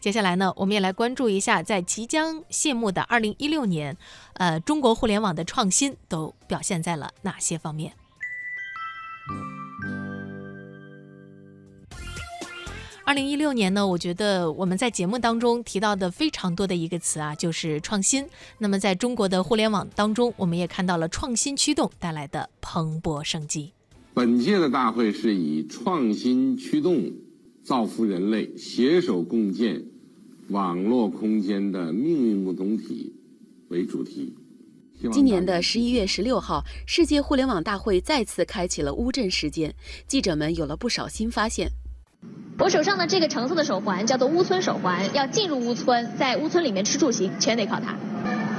接下来呢，我们也来关注一下，在即将谢幕的二零一六年，呃，中国互联网的创新都表现在了哪些方面？二零一六年呢，我觉得我们在节目当中提到的非常多的一个词啊，就是创新。那么在中国的互联网当中，我们也看到了创新驱动带来的蓬勃生机。本届的大会是以创新驱动，造福人类，携手共建网络空间的命运共同体为主题。今年的十一月十六号，世界互联网大会再次开启了乌镇时间，记者们有了不少新发现。我手上的这个橙色的手环叫做乌村手环，要进入乌村，在乌村里面吃住行全得靠它。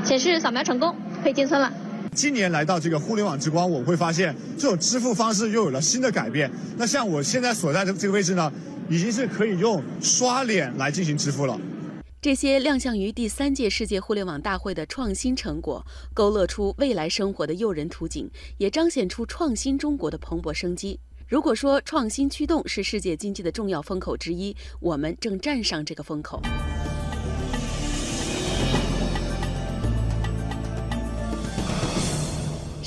显示扫描成功，可以进村了。今年来到这个互联网之光，我会发现这种支付方式又有了新的改变。那像我现在所在的这个位置呢，已经是可以用刷脸来进行支付了。这些亮相于第三届世界互联网大会的创新成果，勾勒出未来生活的诱人图景，也彰显出创新中国的蓬勃生机。如果说创新驱动是世界经济的重要风口之一，我们正站上这个风口。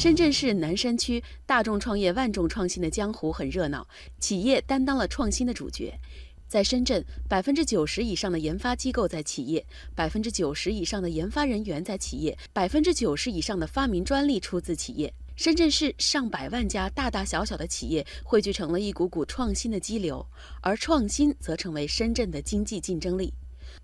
深圳市南山区大众创业万众创新的江湖很热闹，企业担当了创新的主角。在深圳，百分之九十以上的研发机构在企业，百分之九十以上的研发人员在企业，百分之九十以上的发明专利出自企业。深圳市上百万家大大小小的企业汇聚成了一股股创新的激流，而创新则成为深圳的经济竞争力。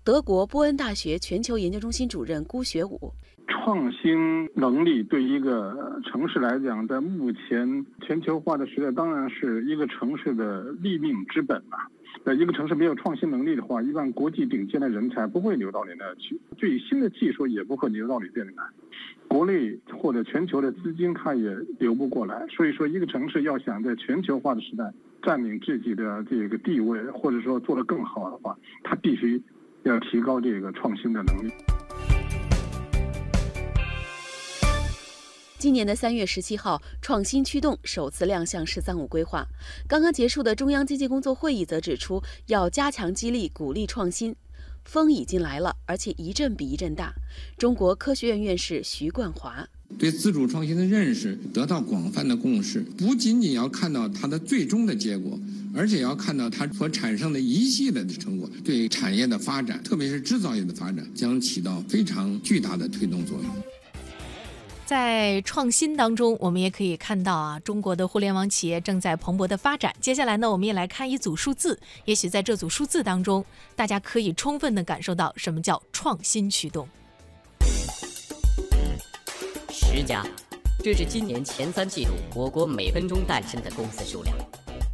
德国波恩大学全球研究中心主任辜学武：创新能力对一个城市来讲，在目前全球化的时代，当然是一个城市的立命之本嘛。呃，一个城市没有创新能力的话，一般国际顶尖的人才不会流到你那儿去，最新的技术也不会流到你这里来。国内或者全球的资金，它也流不过来。所以说，一个城市要想在全球化的时代占领自己的这个地位，或者说做得更好的话，它必须要提高这个创新的能力。今年的三月十七号，创新驱动首次亮相“十三五”规划。刚刚结束的中央经济工作会议则指出，要加强激励、鼓励创新。风已经来了，而且一阵比一阵大。中国科学院院士徐冠华对自主创新的认识得到广泛的共识，不仅仅要看到它的最终的结果，而且要看到它所产生的一系列的成果，对产业的发展，特别是制造业的发展，将起到非常巨大的推动作用。在创新当中，我们也可以看到啊，中国的互联网企业正在蓬勃的发展。接下来呢，我们也来看一组数字，也许在这组数字当中，大家可以充分的感受到什么叫创新驱动。十家，这是今年前三季度我国每分钟诞生的公司数量。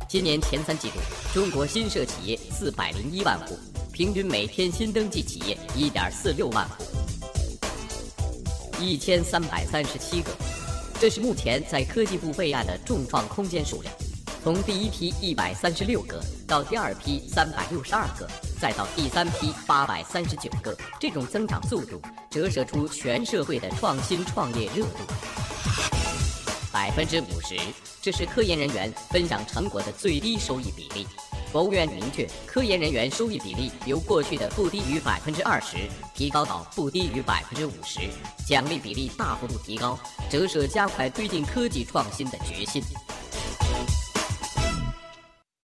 今年前三季度，中国新设企业四百零一万户，平均每天新登记企业一点四六万户。一千三百三十七个，这是目前在科技部备案的众创空间数量。从第一批一百三十六个到第二批三百六十二个，再到第三批八百三十九个，这种增长速度折射出全社会的创新创业热度。百分之五十，这是科研人员分享成果的最低收益比例。国务院明确，科研人员收益比例由过去的不低于百分之二十提高到不低于百分之五十，奖励比例大幅度提高，折射加快推进科技创新的决心。